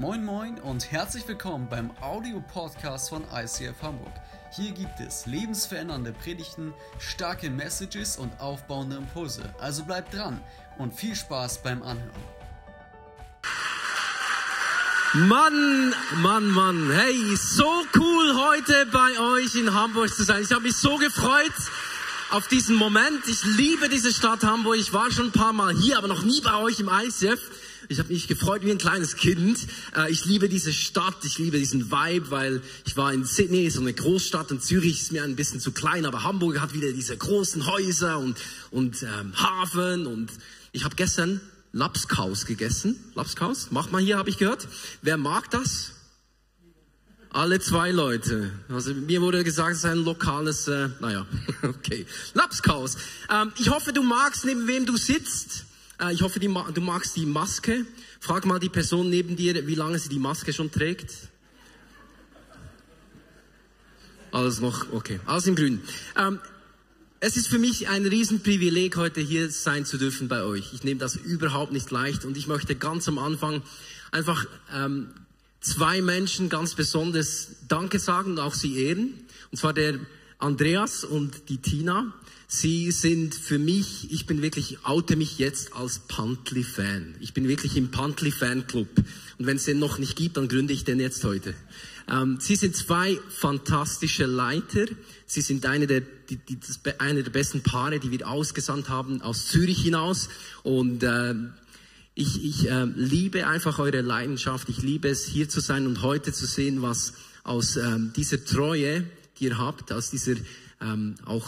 Moin Moin und herzlich willkommen beim Audio-Podcast von ICF Hamburg. Hier gibt es lebensverändernde Predigten, starke Messages und aufbauende Impulse. Also bleibt dran und viel Spaß beim Anhören. Mann, Mann, Mann, hey, so cool heute bei euch in Hamburg zu sein. Ich habe mich so gefreut auf diesen Moment. Ich liebe diese Stadt Hamburg. Ich war schon ein paar Mal hier, aber noch nie bei euch im ICF. Ich habe mich gefreut wie ein kleines Kind. Äh, ich liebe diese Stadt, ich liebe diesen Vibe, weil ich war in Sydney, so eine Großstadt, und Zürich ist mir ein bisschen zu klein, aber Hamburg hat wieder diese großen Häuser und, und ähm, Hafen. Und ich habe gestern Lapskaus gegessen. Lapskaus, macht man hier, habe ich gehört. Wer mag das? Alle zwei Leute. Also mir wurde gesagt, es ist ein lokales, äh, naja, okay. Lapskaus. Ähm, ich hoffe, du magst, neben wem du sitzt. Äh, ich hoffe, du magst die Maske. Frag mal die Person neben dir, wie lange sie die Maske schon trägt. Alles noch, okay, alles im Grün. Ähm, es ist für mich ein Riesenprivileg, heute hier sein zu dürfen bei euch. Ich nehme das überhaupt nicht leicht und ich möchte ganz am Anfang einfach ähm, zwei Menschen ganz besonders Danke sagen und auch sie ehren. Und zwar der Andreas und die Tina. Sie sind für mich, ich bin wirklich, oute mich jetzt als Pantli-Fan. Ich bin wirklich im Pantli-Fan-Club. Und wenn es den noch nicht gibt, dann gründe ich den jetzt heute. Ähm, Sie sind zwei fantastische Leiter. Sie sind eine der, die, die, das, eine der besten Paare, die wir ausgesandt haben aus Zürich hinaus. Und äh, ich, ich äh, liebe einfach eure Leidenschaft. Ich liebe es, hier zu sein und heute zu sehen, was aus ähm, dieser Treue, die ihr habt, aus dieser ähm, auch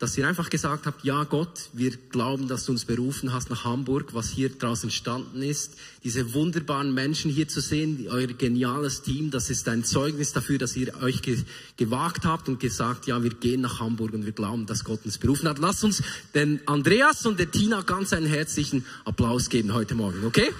dass ihr einfach gesagt habt, ja Gott, wir glauben, dass du uns berufen hast nach Hamburg, was hier draußen entstanden ist. Diese wunderbaren Menschen hier zu sehen, euer geniales Team, das ist ein Zeugnis dafür, dass ihr euch ge gewagt habt und gesagt, ja, wir gehen nach Hamburg und wir glauben, dass Gott uns berufen hat. Lasst uns den Andreas und der Tina ganz einen herzlichen Applaus geben heute Morgen, okay?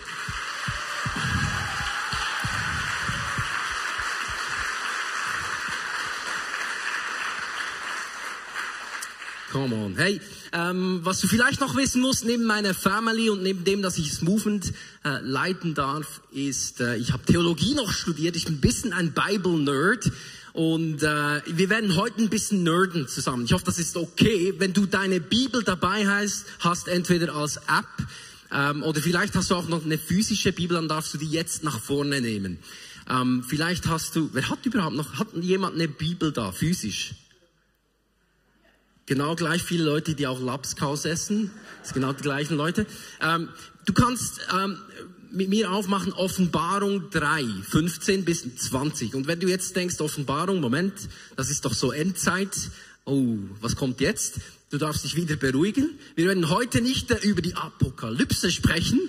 Come on. Hey, ähm, was du vielleicht noch wissen musst, neben meiner Family und neben dem, dass ich das Movement äh, leiten darf, ist, äh, ich habe Theologie noch studiert. Ich bin ein bisschen ein Bible-Nerd. Und äh, wir werden heute ein bisschen nerden zusammen. Ich hoffe, das ist okay. Wenn du deine Bibel dabei hast, hast entweder als App ähm, oder vielleicht hast du auch noch eine physische Bibel, dann darfst du die jetzt nach vorne nehmen. Ähm, vielleicht hast du, wer hat überhaupt noch, hat jemand eine Bibel da, physisch? Genau gleich viele Leute, die auch Lapskaus essen. Das sind genau die gleichen Leute. Ähm, du kannst ähm, mit mir aufmachen Offenbarung 3, 15 bis 20. Und wenn du jetzt denkst, Offenbarung, Moment, das ist doch so Endzeit. Oh, was kommt jetzt? Du darfst dich wieder beruhigen. Wir werden heute nicht über die Apokalypse sprechen,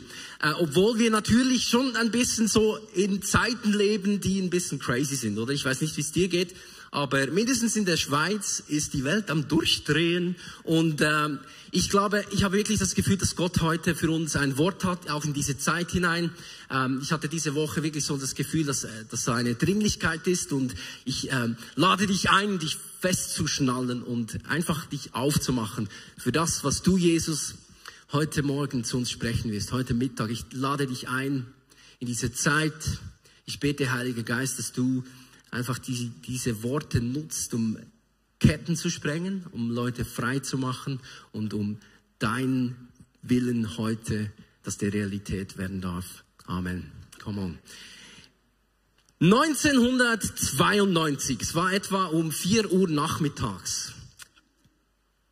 äh, obwohl wir natürlich schon ein bisschen so in Zeiten leben, die ein bisschen crazy sind, oder? Ich weiß nicht, wie es dir geht, aber mindestens in der Schweiz ist die Welt am Durchdrehen und ähm, ich glaube, ich habe wirklich das Gefühl, dass Gott heute für uns ein Wort hat, auch in diese Zeit hinein. Ähm, ich hatte diese Woche wirklich so das Gefühl, dass, äh, dass da eine Dringlichkeit ist und ich ähm, lade dich ein, dich festzuschnallen und einfach dich aufzumachen für das, was du, Jesus, heute Morgen zu uns sprechen wirst, heute Mittag. Ich lade dich ein in diese Zeit. Ich bete, Heiliger Geist, dass du einfach die, diese Worte nutzt, um Ketten zu sprengen, um Leute frei zu machen und um dein Willen heute, dass der Realität werden darf. Amen. Come on. 1992, es war etwa um 4 Uhr nachmittags.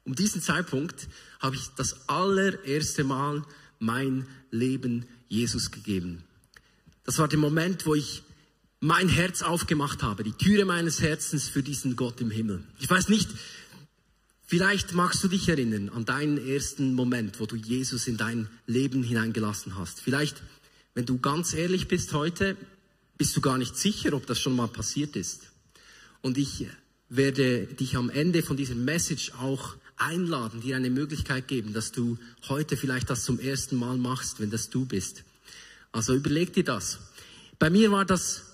Um diesen Zeitpunkt habe ich das allererste Mal mein Leben Jesus gegeben. Das war der Moment, wo ich mein Herz aufgemacht habe, die Türe meines Herzens für diesen Gott im Himmel. Ich weiß nicht, vielleicht magst du dich erinnern an deinen ersten Moment, wo du Jesus in dein Leben hineingelassen hast. Vielleicht, wenn du ganz ehrlich bist heute, bist du gar nicht sicher, ob das schon mal passiert ist. Und ich werde dich am Ende von dieser Message auch einladen, dir eine Möglichkeit geben, dass du heute vielleicht das zum ersten Mal machst, wenn das du bist. Also überleg dir das. Bei mir war das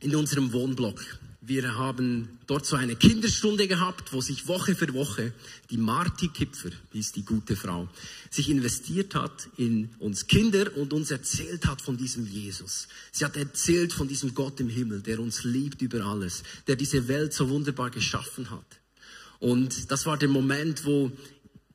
in unserem Wohnblock. Wir haben dort so eine Kinderstunde gehabt, wo sich Woche für Woche die Marti Kipfer, die ist die gute Frau, sich investiert hat in uns Kinder und uns erzählt hat von diesem Jesus. Sie hat erzählt von diesem Gott im Himmel, der uns liebt über alles, der diese Welt so wunderbar geschaffen hat. Und das war der Moment, wo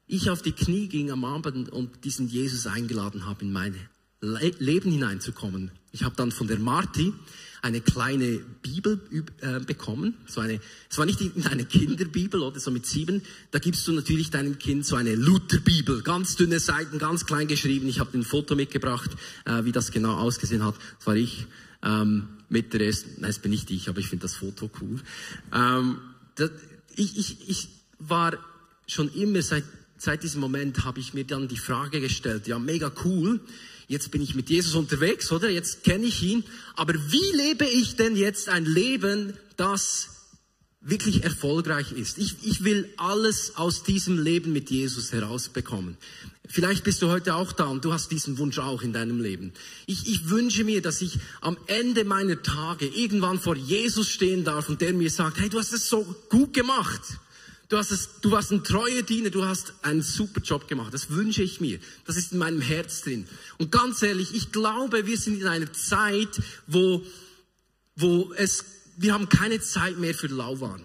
ich auf die Knie ging am Abend und diesen Jesus eingeladen habe, in mein Leben hineinzukommen. Ich habe dann von der Marti eine kleine Bibel äh, bekommen. So eine, es war nicht eine Kinderbibel oder so mit sieben. Da gibst du natürlich deinem Kind so eine Lutherbibel, ganz dünne Seiten, ganz klein geschrieben. Ich habe ein Foto mitgebracht, äh, wie das genau ausgesehen hat. Das war ich ähm, mit der ersten. Nein, das bin nicht ich, aber ich finde das Foto cool. Ähm, das, ich, ich, ich war schon immer seit seit diesem Moment habe ich mir dann die Frage gestellt, ja, mega cool, jetzt bin ich mit Jesus unterwegs, oder? Jetzt kenne ich ihn. Aber wie lebe ich denn jetzt ein Leben, das wirklich erfolgreich ist? Ich, ich will alles aus diesem Leben mit Jesus herausbekommen. Vielleicht bist du heute auch da und du hast diesen Wunsch auch in deinem Leben. Ich, ich wünsche mir, dass ich am Ende meiner Tage irgendwann vor Jesus stehen darf und der mir sagt, hey, du hast es so gut gemacht. Du, hast es, du warst ein treuer Diener, du hast einen super Job gemacht. Das wünsche ich mir. Das ist in meinem Herz drin. Und ganz ehrlich, ich glaube, wir sind in einer Zeit, wo, wo es, wir haben keine Zeit mehr für Lauwarm.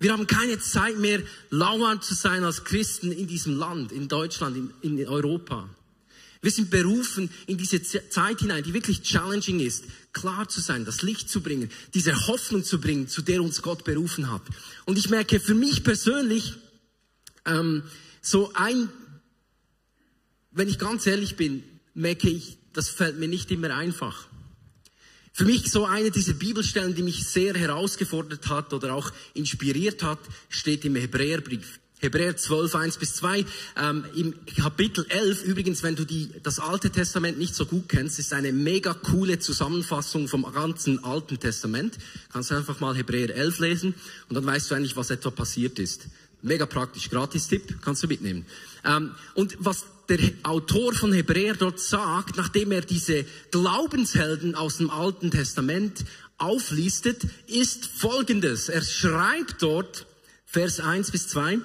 Wir haben keine Zeit mehr, Lauwarm zu sein als Christen in diesem Land, in Deutschland, in, in Europa. Wir sind berufen, in diese Zeit hinein, die wirklich challenging ist, klar zu sein, das Licht zu bringen, diese Hoffnung zu bringen, zu der uns Gott berufen hat. Und ich merke für mich persönlich, ähm, so ein, wenn ich ganz ehrlich bin, merke ich, das fällt mir nicht immer einfach. Für mich so eine dieser Bibelstellen, die mich sehr herausgefordert hat oder auch inspiriert hat, steht im Hebräerbrief. Hebräer 12, 1 bis 2. Ähm, Im Kapitel 11, übrigens, wenn du die, das Alte Testament nicht so gut kennst, ist eine mega coole Zusammenfassung vom ganzen Alten Testament. Kannst du einfach mal Hebräer 11 lesen und dann weißt du eigentlich, was etwa passiert ist. Mega praktisch, Gratis-Tipp, kannst du mitnehmen. Ähm, und was der Autor von Hebräer dort sagt, nachdem er diese Glaubenshelden aus dem Alten Testament auflistet, ist folgendes. Er schreibt dort, Vers 1 bis 2,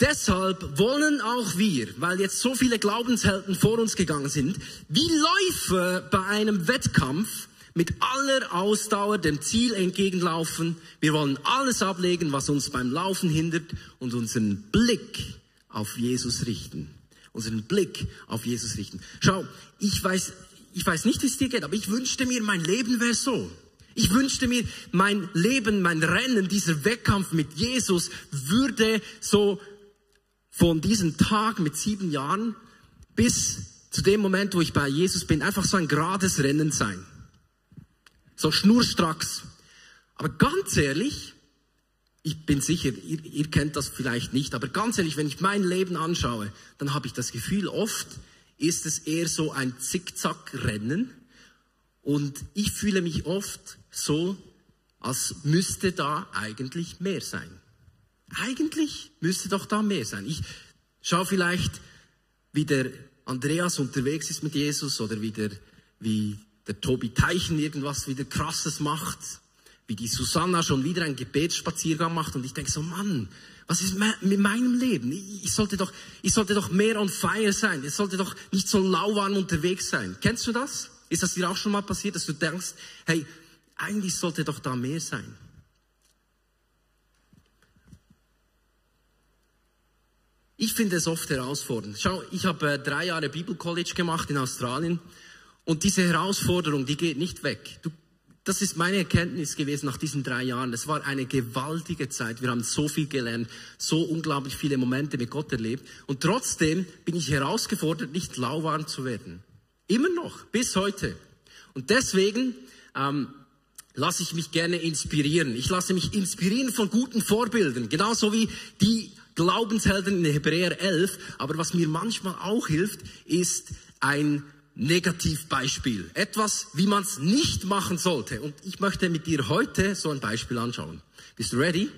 Deshalb wollen auch wir, weil jetzt so viele Glaubenshelden vor uns gegangen sind, wie Läufer bei einem Wettkampf mit aller Ausdauer dem Ziel entgegenlaufen. Wir wollen alles ablegen, was uns beim Laufen hindert und unseren Blick auf Jesus richten. Unseren Blick auf Jesus richten. Schau, ich weiß, ich weiß nicht, wie es dir geht, aber ich wünschte mir, mein Leben wäre so. Ich wünschte mir, mein Leben, mein Rennen, dieser Wettkampf mit Jesus würde so von diesem Tag mit sieben Jahren bis zu dem Moment, wo ich bei Jesus bin, einfach so ein gerades Rennen sein. So schnurstracks. Aber ganz ehrlich, ich bin sicher, ihr, ihr kennt das vielleicht nicht, aber ganz ehrlich, wenn ich mein Leben anschaue, dann habe ich das Gefühl, oft ist es eher so ein Zickzack-Rennen. Und ich fühle mich oft so, als müsste da eigentlich mehr sein. Eigentlich müsste doch da mehr sein. Ich schaue vielleicht, wie der Andreas unterwegs ist mit Jesus oder wie der, wie der Tobi Teichen irgendwas wieder krasses macht, wie die Susanna schon wieder einen Gebetsspaziergang macht und ich denke so, Mann, was ist mit meinem Leben? Ich sollte doch, ich sollte doch mehr on fire sein. Ich sollte doch nicht so lauwarm unterwegs sein. Kennst du das? Ist das dir auch schon mal passiert, dass du denkst, hey, eigentlich sollte doch da mehr sein? Ich finde es oft herausfordernd. Schau, ich habe äh, drei Jahre Bibelcollege gemacht in Australien und diese Herausforderung, die geht nicht weg. Du, das ist meine Erkenntnis gewesen nach diesen drei Jahren. Es war eine gewaltige Zeit. Wir haben so viel gelernt, so unglaublich viele Momente mit Gott erlebt. Und trotzdem bin ich herausgefordert, nicht lauwarm zu werden. Immer noch, bis heute. Und deswegen ähm, lasse ich mich gerne inspirieren. Ich lasse mich inspirieren von guten Vorbildern, genauso wie die Glaubenshelden in Hebräer 11. Aber was mir manchmal auch hilft, ist ein Negativbeispiel. Etwas, wie man es nicht machen sollte. Und ich möchte mit dir heute so ein Beispiel anschauen. Bist du ready?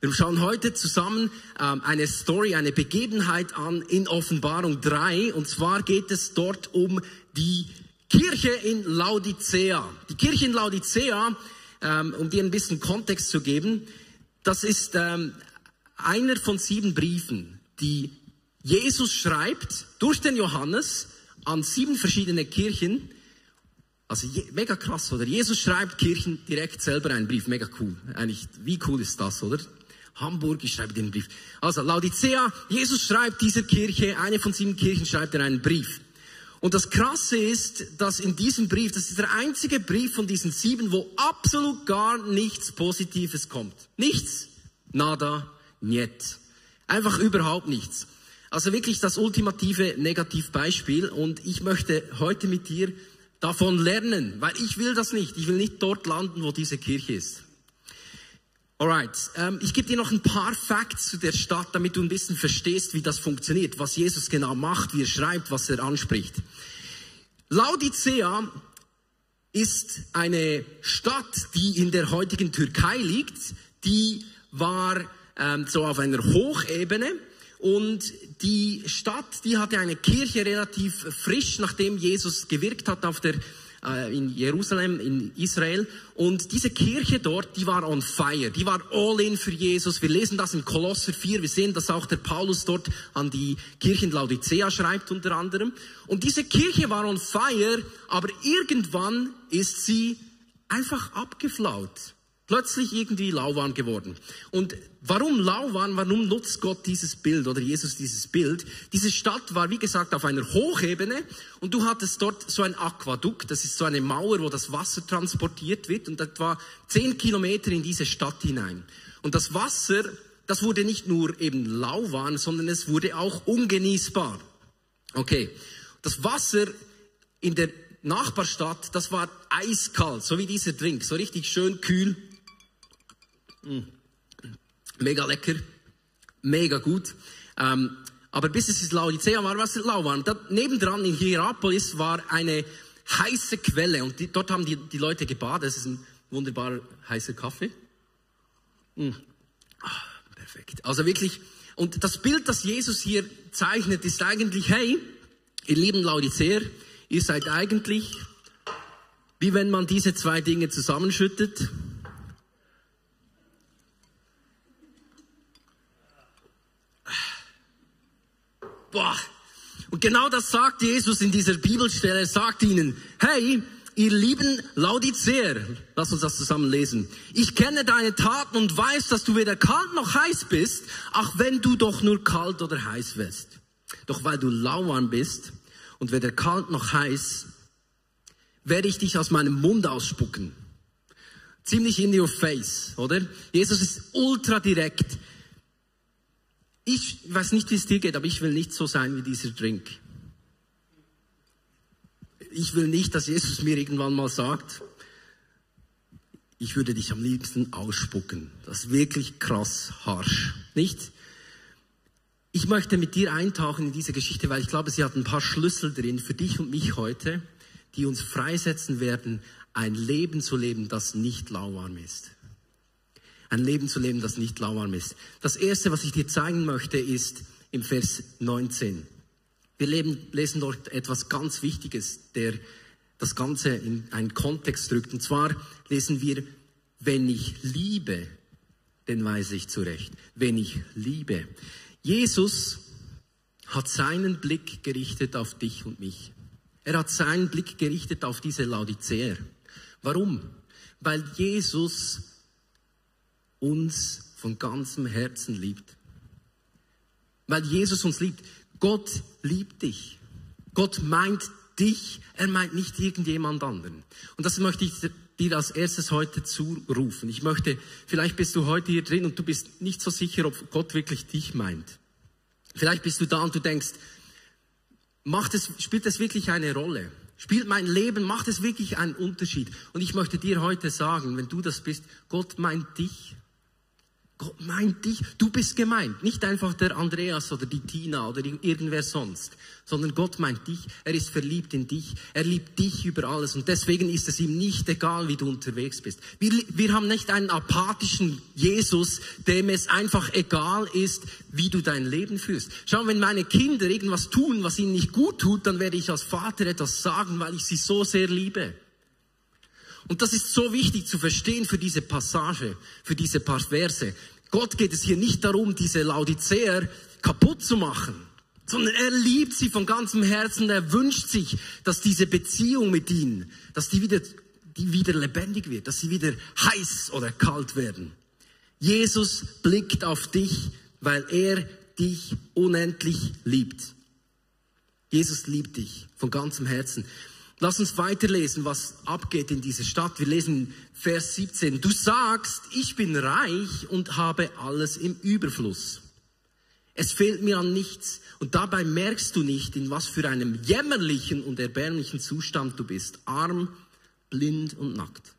Wir schauen heute zusammen ähm, eine Story, eine Begebenheit an in Offenbarung 3. Und zwar geht es dort um die Kirche in Laodicea. Die Kirche in Laodicea ähm, um dir ein bisschen Kontext zu geben, das ist ähm, einer von sieben Briefen, die Jesus schreibt durch den Johannes an sieben verschiedene Kirchen. Also je, mega krass, oder? Jesus schreibt Kirchen direkt selber einen Brief, mega cool. Eigentlich, wie cool ist das, oder? Hamburg, ich schreibe den Brief. Also Laodicea, Jesus schreibt dieser Kirche, eine von sieben Kirchen schreibt er einen Brief. Und das Krasse ist, dass in diesem Brief, das ist der einzige Brief von diesen sieben, wo absolut gar nichts Positives kommt. Nichts. Nada, niet. Einfach überhaupt nichts. Also wirklich das ultimative Negativbeispiel. Und ich möchte heute mit dir davon lernen, weil ich will das nicht. Ich will nicht dort landen, wo diese Kirche ist. Alright, ähm, ich gebe dir noch ein paar Facts zu der Stadt, damit du ein bisschen verstehst, wie das funktioniert, was Jesus genau macht, wie er schreibt, was er anspricht. Laodicea ist eine Stadt, die in der heutigen Türkei liegt. Die war ähm, so auf einer Hochebene und die Stadt, die hatte eine Kirche relativ frisch, nachdem Jesus gewirkt hat auf der äh, in Jerusalem, in Israel. Und diese Kirche dort, die war on fire. Die war all in für Jesus. Wir lesen das in Kolosser 4. Wir sehen, dass auch der Paulus dort an die Kirchen Laodicea schreibt unter anderem. Und diese Kirche war on fire, aber irgendwann ist sie einfach abgeflaut plötzlich irgendwie lauwarm geworden. Und warum lauwarm? Warum nutzt Gott dieses Bild oder Jesus dieses Bild? Diese Stadt war, wie gesagt, auf einer Hochebene und du hattest dort so ein Aquadukt, das ist so eine Mauer, wo das Wasser transportiert wird und das war zehn Kilometer in diese Stadt hinein. Und das Wasser, das wurde nicht nur eben lauwarm, sondern es wurde auch ungenießbar. Okay. Das Wasser in der Nachbarstadt, das war eiskalt, so wie dieser Drink, so richtig schön kühl. Mm. Mega lecker, mega gut. Ähm, aber bis es ist Laodicea war, was lauwarm. Da, nebendran in Hierapolis war eine heiße Quelle und die, dort haben die, die Leute gebadet. Es ist ein wunderbar heißer Kaffee. Mm. Ah, perfekt. Also wirklich, und das Bild, das Jesus hier zeichnet, ist eigentlich, hey, ihr lieben Laodiceer, ihr seid eigentlich, wie wenn man diese zwei Dinge zusammenschüttet Boah. Und genau das sagt Jesus in dieser Bibelstelle. Er sagt ihnen, hey, ihr lieben Laodiceer, lass uns das zusammen lesen. Ich kenne deine Taten und weiß, dass du weder kalt noch heiß bist, ach wenn du doch nur kalt oder heiß wärst. Doch weil du lauwarm bist und weder kalt noch heiß, werde ich dich aus meinem Mund ausspucken. Ziemlich in your face, oder? Jesus ist ultra direkt. Ich weiß nicht, wie es dir geht, aber ich will nicht so sein wie dieser Drink. Ich will nicht, dass Jesus mir irgendwann mal sagt, ich würde dich am liebsten ausspucken. Das ist wirklich krass harsch, nicht? Ich möchte mit dir eintauchen in diese Geschichte, weil ich glaube, sie hat ein paar Schlüssel drin für dich und mich heute, die uns freisetzen werden, ein Leben zu leben, das nicht lauwarm ist ein Leben zu leben, das nicht lauwarm ist. Das erste, was ich dir zeigen möchte, ist im Vers 19. Wir leben, lesen dort etwas ganz Wichtiges, der das Ganze in einen Kontext drückt. Und zwar lesen wir, wenn ich liebe, den weise ich zurecht. Wenn ich liebe. Jesus hat seinen Blick gerichtet auf dich und mich. Er hat seinen Blick gerichtet auf diese Laodicea. Warum? Weil Jesus uns von ganzem Herzen liebt. Weil Jesus uns liebt. Gott liebt dich. Gott meint dich, er meint nicht irgendjemand anderen. Und das möchte ich dir als erstes heute zurufen. Ich möchte, vielleicht bist du heute hier drin und du bist nicht so sicher, ob Gott wirklich dich meint. Vielleicht bist du da und du denkst, macht es, spielt es wirklich eine Rolle? Spielt mein Leben, macht es wirklich einen Unterschied? Und ich möchte dir heute sagen, wenn du das bist, Gott meint dich. Gott meint dich, du bist gemeint. Nicht einfach der Andreas oder die Tina oder irgendwer sonst, sondern Gott meint dich. Er ist verliebt in dich. Er liebt dich über alles. Und deswegen ist es ihm nicht egal, wie du unterwegs bist. Wir, wir haben nicht einen apathischen Jesus, dem es einfach egal ist, wie du dein Leben führst. Schau, wenn meine Kinder irgendwas tun, was ihnen nicht gut tut, dann werde ich als Vater etwas sagen, weil ich sie so sehr liebe. Und das ist so wichtig zu verstehen für diese Passage, für diese paar Verse. Gott geht es hier nicht darum, diese Laodiceer kaputt zu machen, sondern er liebt sie von ganzem Herzen. Er wünscht sich, dass diese Beziehung mit ihnen, dass die wieder, die wieder lebendig wird, dass sie wieder heiß oder kalt werden. Jesus blickt auf dich, weil er dich unendlich liebt. Jesus liebt dich von ganzem Herzen. Lass uns weiterlesen, was abgeht in dieser Stadt. Wir lesen Vers 17. Du sagst, ich bin reich und habe alles im Überfluss. Es fehlt mir an nichts. Und dabei merkst du nicht, in was für einem jämmerlichen und erbärmlichen Zustand du bist. Arm, blind und nackt.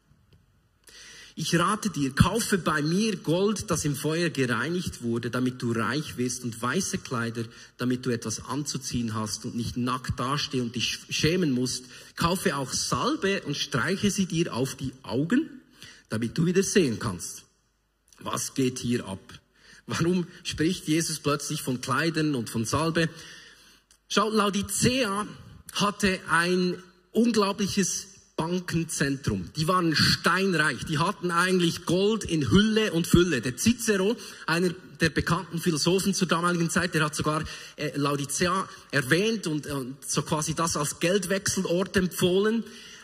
Ich rate dir, kaufe bei mir Gold, das im Feuer gereinigt wurde, damit du reich wirst und weiße Kleider, damit du etwas anzuziehen hast und nicht nackt dasteh und dich schämen musst. Kaufe auch Salbe und streiche sie dir auf die Augen, damit du wieder sehen kannst. Was geht hier ab? Warum spricht Jesus plötzlich von Kleidern und von Salbe? Schau, Laodicea hatte ein unglaubliches Bankenzentrum. Die waren steinreich. Die hatten eigentlich Gold in Hülle und Fülle. Der Cicero, einer der bekannten Philosophen zur damaligen Zeit, der hat sogar äh, Laodicea erwähnt und, und so quasi das als Geldwechselort empfohlen.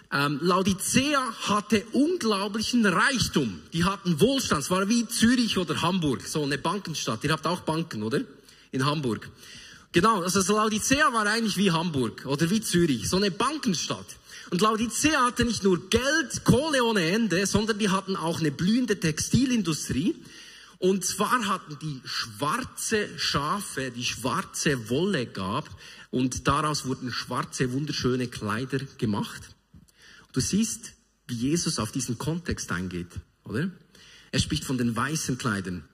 Ähm, Laodicea hatte unglaublichen Reichtum. Die hatten Wohlstand. Es war wie Zürich oder Hamburg, so eine Bankenstadt. Ihr habt auch Banken, oder? In Hamburg. Genau, also Laodicea war eigentlich wie Hamburg oder wie Zürich, so eine Bankenstadt. Und Laodicea hatte nicht nur Geld, Kohle ohne Ende, sondern die hatten auch eine blühende Textilindustrie. Und zwar hatten die schwarze Schafe, die schwarze Wolle gab und daraus wurden schwarze, wunderschöne Kleider gemacht. Du siehst, wie Jesus auf diesen Kontext eingeht, oder? Er spricht von den weißen Kleidern.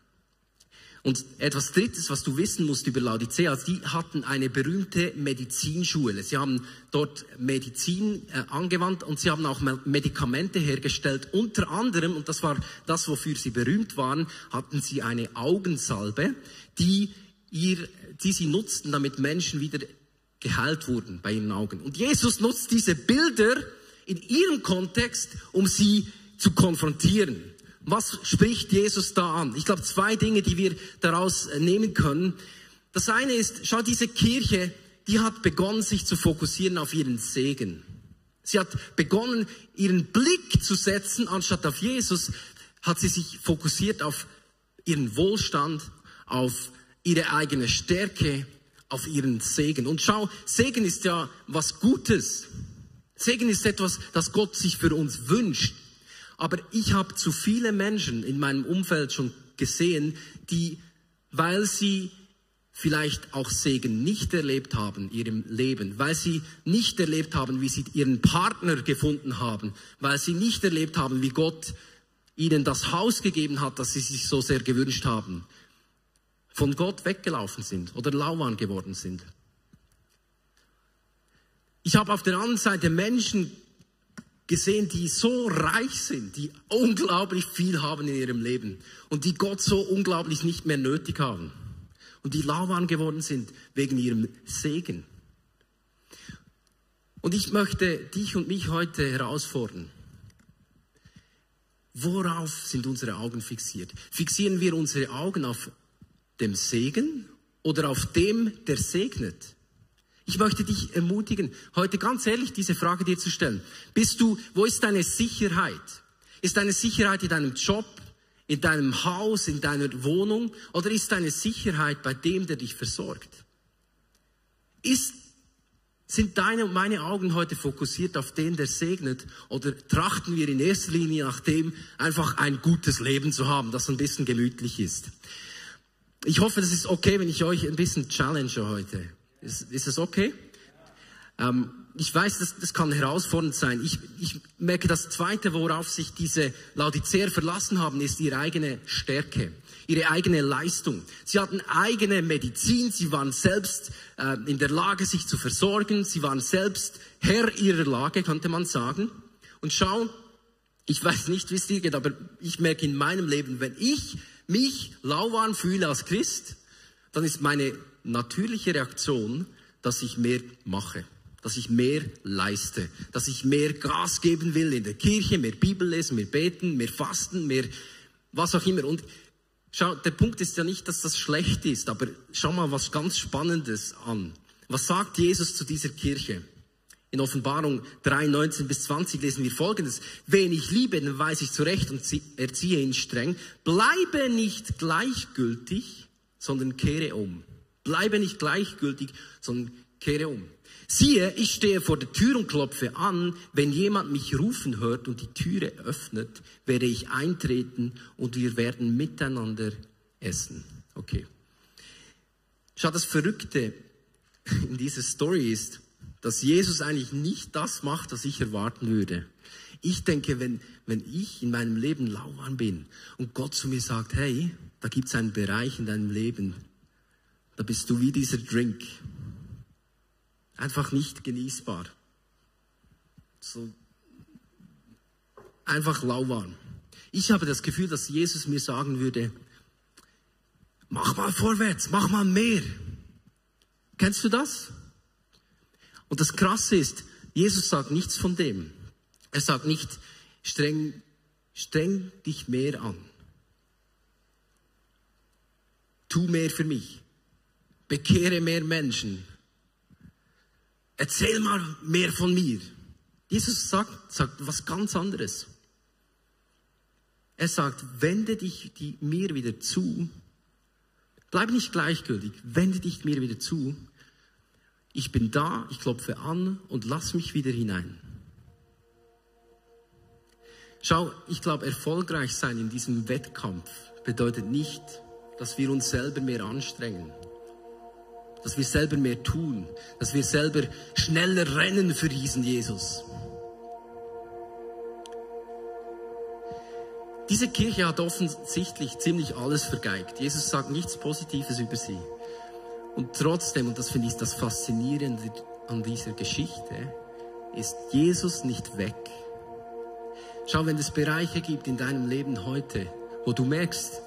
Und etwas Drittes, was du wissen musst über Laodicea, die hatten eine berühmte Medizinschule. Sie haben dort Medizin äh, angewandt und sie haben auch Medikamente hergestellt. Unter anderem, und das war das, wofür sie berühmt waren, hatten sie eine Augensalbe, die, ihr, die sie nutzten, damit Menschen wieder geheilt wurden bei ihren Augen. Und Jesus nutzt diese Bilder in ihrem Kontext, um sie zu konfrontieren. Was spricht Jesus da an? Ich glaube, zwei Dinge, die wir daraus nehmen können. Das eine ist, schau, diese Kirche, die hat begonnen, sich zu fokussieren auf ihren Segen. Sie hat begonnen, ihren Blick zu setzen, anstatt auf Jesus, hat sie sich fokussiert auf ihren Wohlstand, auf ihre eigene Stärke, auf ihren Segen. Und schau, Segen ist ja was Gutes. Segen ist etwas, das Gott sich für uns wünscht. Aber ich habe zu viele Menschen in meinem Umfeld schon gesehen, die, weil sie vielleicht auch Segen nicht erlebt haben in ihrem Leben, weil sie nicht erlebt haben, wie sie ihren Partner gefunden haben, weil sie nicht erlebt haben, wie Gott ihnen das Haus gegeben hat, das sie sich so sehr gewünscht haben, von Gott weggelaufen sind oder lauwarm geworden sind. Ich habe auf der anderen Seite Menschen gesehen, die so reich sind, die unglaublich viel haben in ihrem Leben und die Gott so unglaublich nicht mehr nötig haben und die lauwarm geworden sind wegen ihrem Segen. Und ich möchte dich und mich heute herausfordern. Worauf sind unsere Augen fixiert? Fixieren wir unsere Augen auf dem Segen oder auf dem, der segnet? Ich möchte dich ermutigen, heute ganz ehrlich diese Frage dir zu stellen. Bist du, wo ist deine Sicherheit? Ist deine Sicherheit in deinem Job, in deinem Haus, in deiner Wohnung oder ist deine Sicherheit bei dem, der dich versorgt? Ist, sind deine und meine Augen heute fokussiert auf den, der segnet oder trachten wir in erster Linie nach dem, einfach ein gutes Leben zu haben, das ein bisschen gemütlich ist? Ich hoffe, das ist okay, wenn ich euch ein bisschen challenge heute. Ist, ist das okay? Ähm, ich weiß, das, das kann herausfordernd sein. Ich, ich merke, das Zweite, worauf sich diese Laodiceer verlassen haben, ist ihre eigene Stärke, ihre eigene Leistung. Sie hatten eigene Medizin, sie waren selbst äh, in der Lage, sich zu versorgen, sie waren selbst Herr ihrer Lage, könnte man sagen. Und schau, ich weiß nicht, wie es dir geht, aber ich merke in meinem Leben, wenn ich mich lauwarm fühle als Christ, dann ist meine natürliche Reaktion, dass ich mehr mache. dass ich mehr leiste, dass ich mehr Gas geben will in der Kirche, mehr Bibel lesen, mehr beten, mehr fasten, mehr was auch immer. Und schau, der Punkt ist ja nicht, dass das schlecht ist, aber schau mal was ganz Spannendes an. Was sagt Jesus zu dieser Kirche? In Offenbarung 3, 19 bis 20 lesen wir folgendes. Wen ich liebe, den weise ich zurecht und erziehe ihn streng. Bleibe nicht gleichgültig, sondern kehre um. Bleibe nicht gleichgültig, sondern kehre um. Siehe, ich stehe vor der Tür und klopfe an. Wenn jemand mich rufen hört und die Türe öffnet, werde ich eintreten und wir werden miteinander essen. Okay. Schau, das Verrückte in dieser Story ist, dass Jesus eigentlich nicht das macht, was ich erwarten würde. Ich denke, wenn, wenn ich in meinem Leben lauwarm bin und Gott zu mir sagt, hey, da gibt es einen Bereich in deinem Leben, da bist du wie dieser Drink einfach nicht genießbar. So einfach lauwarm. Ich habe das Gefühl, dass Jesus mir sagen würde, mach mal vorwärts, mach mal mehr. Kennst du das? Und das Krasse ist, Jesus sagt nichts von dem. Er sagt nicht, streng, streng dich mehr an. Tu mehr für mich. Bekehre mehr Menschen. Erzähl mal mehr von mir. Jesus sagt, sagt was ganz anderes. Er sagt, wende dich die, mir wieder zu. Bleib nicht gleichgültig, wende dich mir wieder zu. Ich bin da, ich klopfe an und lass mich wieder hinein. Schau, ich glaube, erfolgreich sein in diesem Wettkampf bedeutet nicht, dass wir uns selber mehr anstrengen, dass wir selber mehr tun, dass wir selber schneller rennen für diesen Jesus. Diese Kirche hat offensichtlich ziemlich alles vergeigt. Jesus sagt nichts Positives über sie. Und trotzdem, und das finde ich das Faszinierende an dieser Geschichte, ist Jesus nicht weg. Schau, wenn es Bereiche gibt in deinem Leben heute, wo du merkst,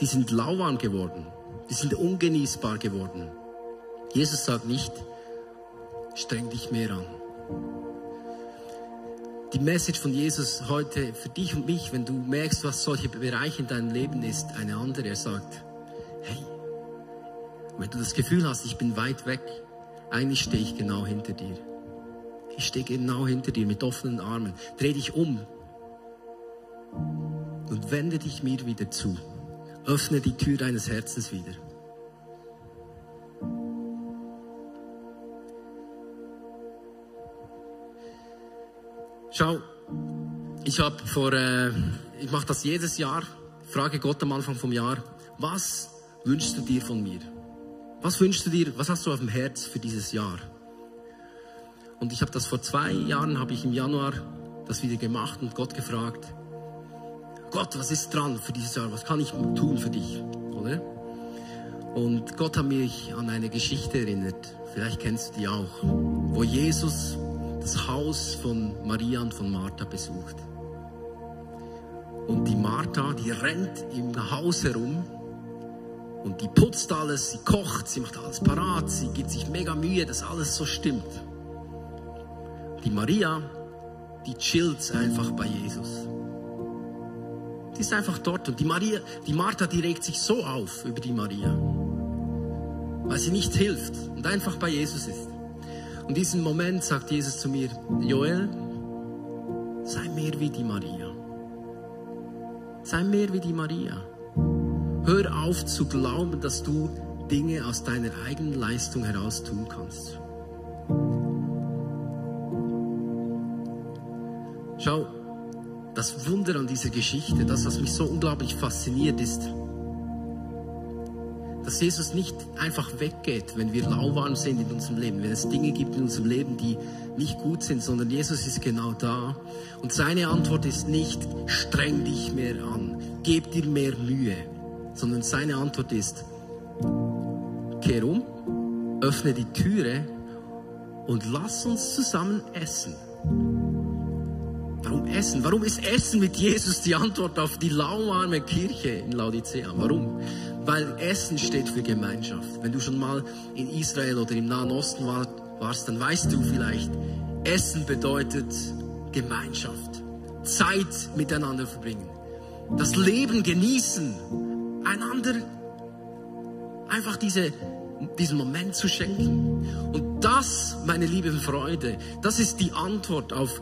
die sind lauwarm geworden, die sind ungenießbar geworden. Jesus sagt nicht, streng dich mehr an. Die Message von Jesus heute für dich und mich, wenn du merkst, was solche Bereiche in deinem Leben ist, eine andere. Er sagt, hey, wenn du das Gefühl hast, ich bin weit weg, eigentlich stehe ich genau hinter dir. Ich stehe genau hinter dir mit offenen Armen. Dreh dich um und wende dich mir wieder zu. Öffne die Tür deines Herzens wieder. Schau, ich habe vor, äh, ich mache das jedes Jahr, frage Gott am Anfang vom Jahr, was wünschst du dir von mir? Was wünschst du dir, was hast du auf dem Herz für dieses Jahr? Und ich habe das vor zwei Jahren, habe ich im Januar das wieder gemacht und Gott gefragt, Gott, was ist dran für dieses Jahr? Was kann ich tun für dich? Oder? Und Gott hat mich an eine Geschichte erinnert. Vielleicht kennst du die auch. Wo Jesus das Haus von Maria und von Martha besucht. Und die Martha, die rennt im Haus herum und die putzt alles, sie kocht, sie macht alles parat, sie gibt sich mega Mühe, dass alles so stimmt. Die Maria, die chillt einfach bei Jesus. Die ist einfach dort. Und die Maria, die Martha, die regt sich so auf über die Maria, weil sie nicht hilft und einfach bei Jesus ist. Und diesen Moment sagt Jesus zu mir, Joel, sei mehr wie die Maria. Sei mehr wie die Maria. Hör auf zu glauben, dass du Dinge aus deiner eigenen Leistung heraus tun kannst. Schau, das Wunder an dieser Geschichte, das, was mich so unglaublich fasziniert, ist, dass Jesus nicht einfach weggeht, wenn wir lauwarm sind in unserem Leben, wenn es Dinge gibt in unserem Leben, die nicht gut sind, sondern Jesus ist genau da. Und seine Antwort ist nicht, streng dich mehr an, gib dir mehr Mühe, sondern seine Antwort ist, kehr um, öffne die Türe und lass uns zusammen essen. Essen? Warum ist Essen mit Jesus die Antwort auf die lauwarme Kirche in Laodicea? Warum? weil Essen steht für Gemeinschaft. Wenn du schon mal in Israel oder im Nahen Osten warst, dann weißt du vielleicht, Essen bedeutet Gemeinschaft, Zeit miteinander verbringen, das Leben genießen, einander einfach diese, diesen Moment zu schenken. Und das, meine lieben Freunde, das ist die Antwort auf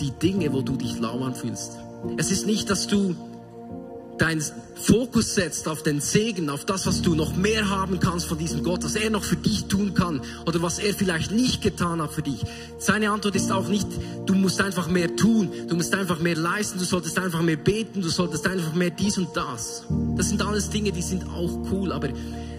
die Dinge, wo du dich lauern fühlst. Es ist nicht, dass du deinen Fokus setzt auf den Segen, auf das, was du noch mehr haben kannst von diesem Gott, was er noch für dich tun kann oder was er vielleicht nicht getan hat für dich. Seine Antwort ist auch nicht, du musst einfach mehr tun, du musst einfach mehr leisten, du solltest einfach mehr beten, du solltest einfach mehr dies und das. Das sind alles Dinge, die sind auch cool, aber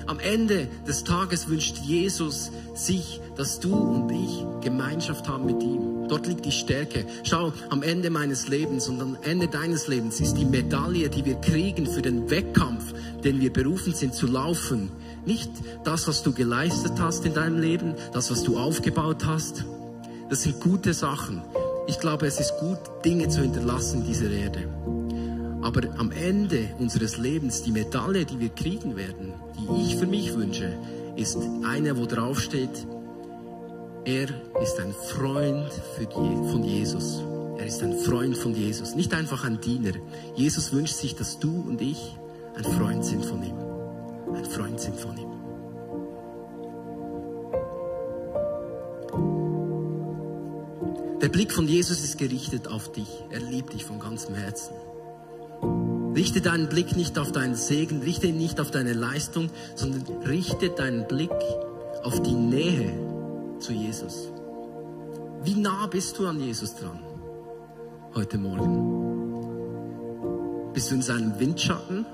am Ende des Tages wünscht Jesus sich, dass du und ich Gemeinschaft haben mit ihm. Dort liegt die Stärke. Schau, am Ende meines Lebens und am Ende deines Lebens ist die Medaille, die wir kriegen für den Wettkampf, den wir berufen sind zu laufen, nicht das, was du geleistet hast in deinem Leben, das, was du aufgebaut hast. Das sind gute Sachen. Ich glaube, es ist gut, Dinge zu hinterlassen in dieser Erde. Aber am Ende unseres Lebens, die Medaille, die wir kriegen werden, die ich für mich wünsche, ist eine, wo drauf steht, er ist ein Freund von Jesus. Er ist ein Freund von Jesus, nicht einfach ein Diener. Jesus wünscht sich, dass du und ich ein Freund sind von ihm. Ein Freund sind von ihm. Der Blick von Jesus ist gerichtet auf dich. Er liebt dich von ganzem Herzen. Richte deinen Blick nicht auf deinen Segen, richte ihn nicht auf deine Leistung, sondern richte deinen Blick auf die Nähe zu Jesus. Wie nah bist du an Jesus dran heute Morgen? Bist du in seinem Windschatten?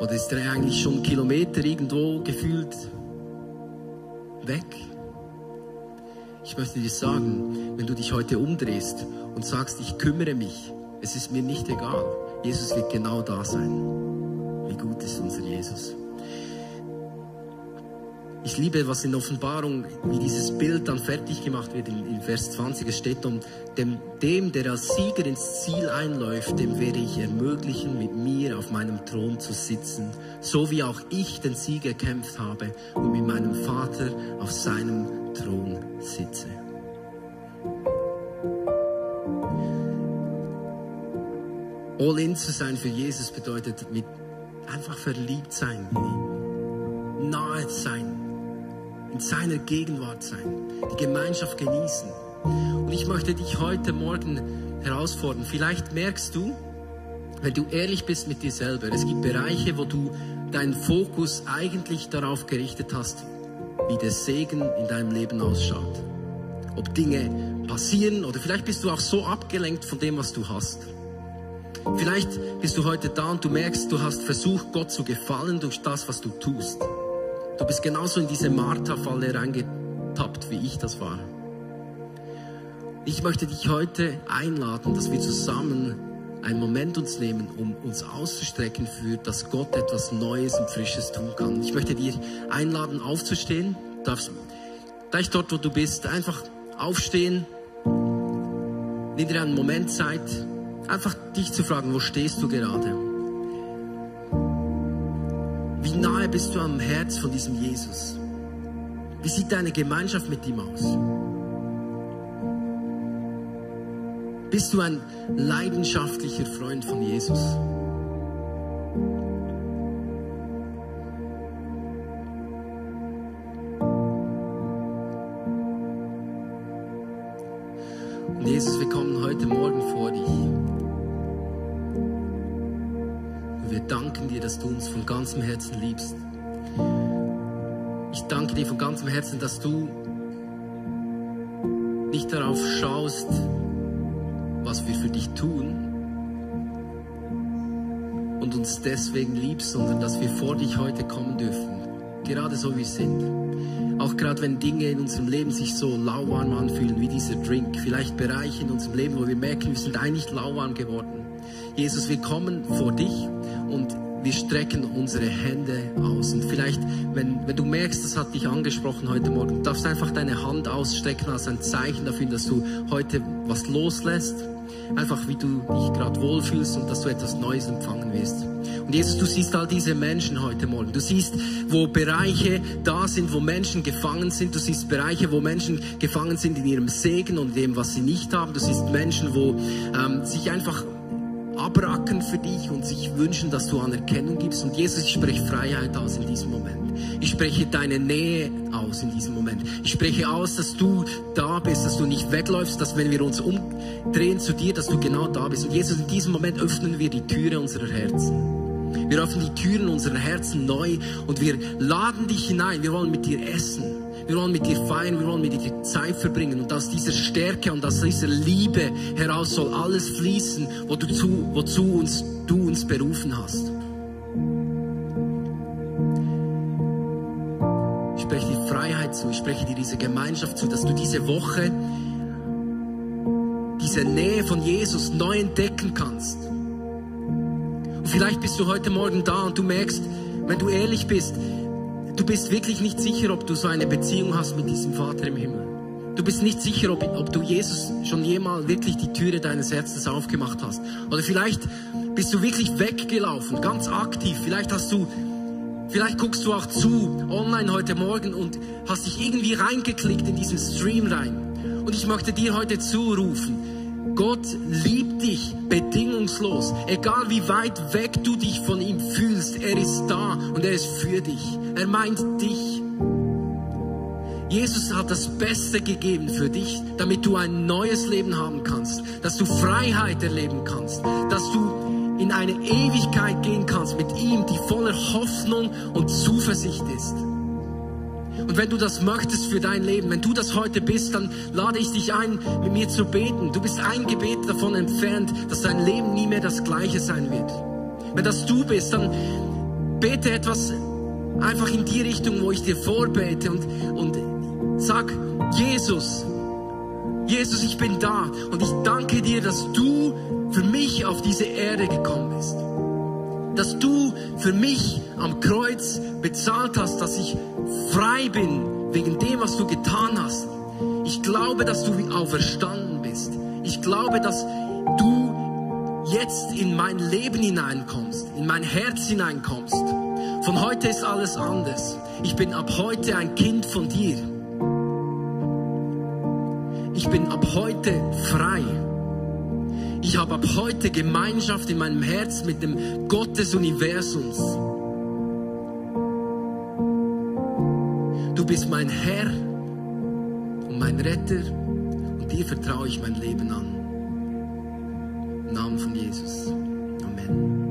Oder ist er eigentlich schon Kilometer irgendwo gefühlt weg? Ich möchte dir sagen, wenn du dich heute umdrehst und sagst, ich kümmere mich es ist mir nicht egal. Jesus wird genau da sein. Wie gut ist unser Jesus. Ich liebe, was in Offenbarung, wie dieses Bild dann fertig gemacht wird in, in Vers 20. Es steht um dem, dem, der als Sieger ins Ziel einläuft, dem werde ich ermöglichen, mit mir auf meinem Thron zu sitzen, so wie auch ich den Sieg erkämpft habe und mit meinem Vater auf seinem Thron sitze. All in zu sein für Jesus bedeutet mit einfach verliebt sein, nahe sein, in seiner Gegenwart sein, die Gemeinschaft genießen. Und ich möchte dich heute Morgen herausfordern. Vielleicht merkst du, wenn du ehrlich bist mit dir selber, es gibt Bereiche, wo du deinen Fokus eigentlich darauf gerichtet hast, wie der Segen in deinem Leben ausschaut. Ob Dinge passieren oder vielleicht bist du auch so abgelenkt von dem, was du hast. Vielleicht bist du heute da und du merkst, du hast versucht, Gott zu gefallen durch das, was du tust. Du bist genauso in diese Martha-Falle reingetappt, wie ich das war. Ich möchte dich heute einladen, dass wir zusammen einen Moment uns nehmen, um uns auszustrecken für, dass Gott etwas Neues und Frisches tun kann. Ich möchte dir einladen, aufzustehen. Du darfst gleich dort, wo du bist, einfach aufstehen. Nimm dir einen Moment Zeit, Einfach dich zu fragen, wo stehst du gerade? Wie nahe bist du am Herz von diesem Jesus? Wie sieht deine Gemeinschaft mit ihm aus? Bist du ein leidenschaftlicher Freund von Jesus? Herzen, dass du nicht darauf schaust, was wir für dich tun und uns deswegen liebst, sondern dass wir vor dich heute kommen dürfen, gerade so wie wir sind. Auch gerade wenn Dinge in unserem Leben sich so lauwarm anfühlen wie dieser Drink, vielleicht Bereiche in unserem Leben, wo wir merken, wir sind eigentlich lauwarm geworden. Jesus, wir kommen vor dich und wir strecken unsere Hände aus. Und vielleicht, wenn, wenn du merkst, das hat dich angesprochen heute Morgen, du darfst einfach deine Hand ausstrecken als ein Zeichen dafür, dass du heute was loslässt. Einfach wie du dich gerade wohlfühlst und dass du etwas Neues empfangen wirst. Und Jesus, du siehst all diese Menschen heute Morgen. Du siehst, wo Bereiche da sind, wo Menschen gefangen sind. Du siehst Bereiche, wo Menschen gefangen sind in ihrem Segen und dem, was sie nicht haben. Du siehst Menschen, wo ähm, sich einfach abracken für dich und sich wünschen, dass du Anerkennung gibst. Und Jesus, ich spreche Freiheit aus in diesem Moment. Ich spreche deine Nähe aus in diesem Moment. Ich spreche aus, dass du da bist, dass du nicht wegläufst, dass wenn wir uns umdrehen zu dir, dass du genau da bist. Und Jesus, in diesem Moment öffnen wir die Türe unserer Herzen. Wir öffnen die Türen unserer Herzen neu und wir laden dich hinein. Wir wollen mit dir essen. Wir wollen mit dir feiern, wir wollen mit dir Zeit verbringen und aus dieser Stärke und aus dieser Liebe heraus soll alles fließen, wo du zu, wozu uns, du uns berufen hast. Ich spreche dir Freiheit zu, ich spreche dir diese Gemeinschaft zu, dass du diese Woche diese Nähe von Jesus neu entdecken kannst. Und vielleicht bist du heute Morgen da und du merkst, wenn du ehrlich bist, Du bist wirklich nicht sicher, ob du so eine Beziehung hast mit diesem Vater im Himmel. Du bist nicht sicher, ob, ob du Jesus schon jemals wirklich die Türe deines Herzens aufgemacht hast. Oder vielleicht bist du wirklich weggelaufen, ganz aktiv. Vielleicht hast du, vielleicht guckst du auch zu online heute Morgen und hast dich irgendwie reingeklickt in diesen Stream rein. Und ich möchte dir heute zurufen, Gott liebt dich bedingungslos. Egal wie weit weg du dich von ihm fühlst, er ist da und er ist für dich. Er meint dich. Jesus hat das Beste gegeben für dich, damit du ein neues Leben haben kannst, dass du Freiheit erleben kannst, dass du in eine Ewigkeit gehen kannst mit ihm, die voller Hoffnung und Zuversicht ist. Und wenn du das möchtest für dein Leben, wenn du das heute bist, dann lade ich dich ein, mit mir zu beten. Du bist ein Gebet davon entfernt, dass dein Leben nie mehr das gleiche sein wird. Wenn das du bist, dann bete etwas einfach in die Richtung, wo ich dir vorbete und, und sag, Jesus, Jesus, ich bin da und ich danke dir, dass du für mich auf diese Erde gekommen bist. Dass du für mich am Kreuz bezahlt hast, dass ich frei bin wegen dem, was du getan hast. Ich glaube, dass du auferstanden bist. Ich glaube, dass du jetzt in mein Leben hineinkommst, in mein Herz hineinkommst. Von heute ist alles anders. Ich bin ab heute ein Kind von dir. Ich bin ab heute frei. Ich habe ab heute Gemeinschaft in meinem Herz mit dem Gott des Universums. Du bist mein Herr und mein Retter und dir vertraue ich mein Leben an. Im Namen von Jesus. Amen.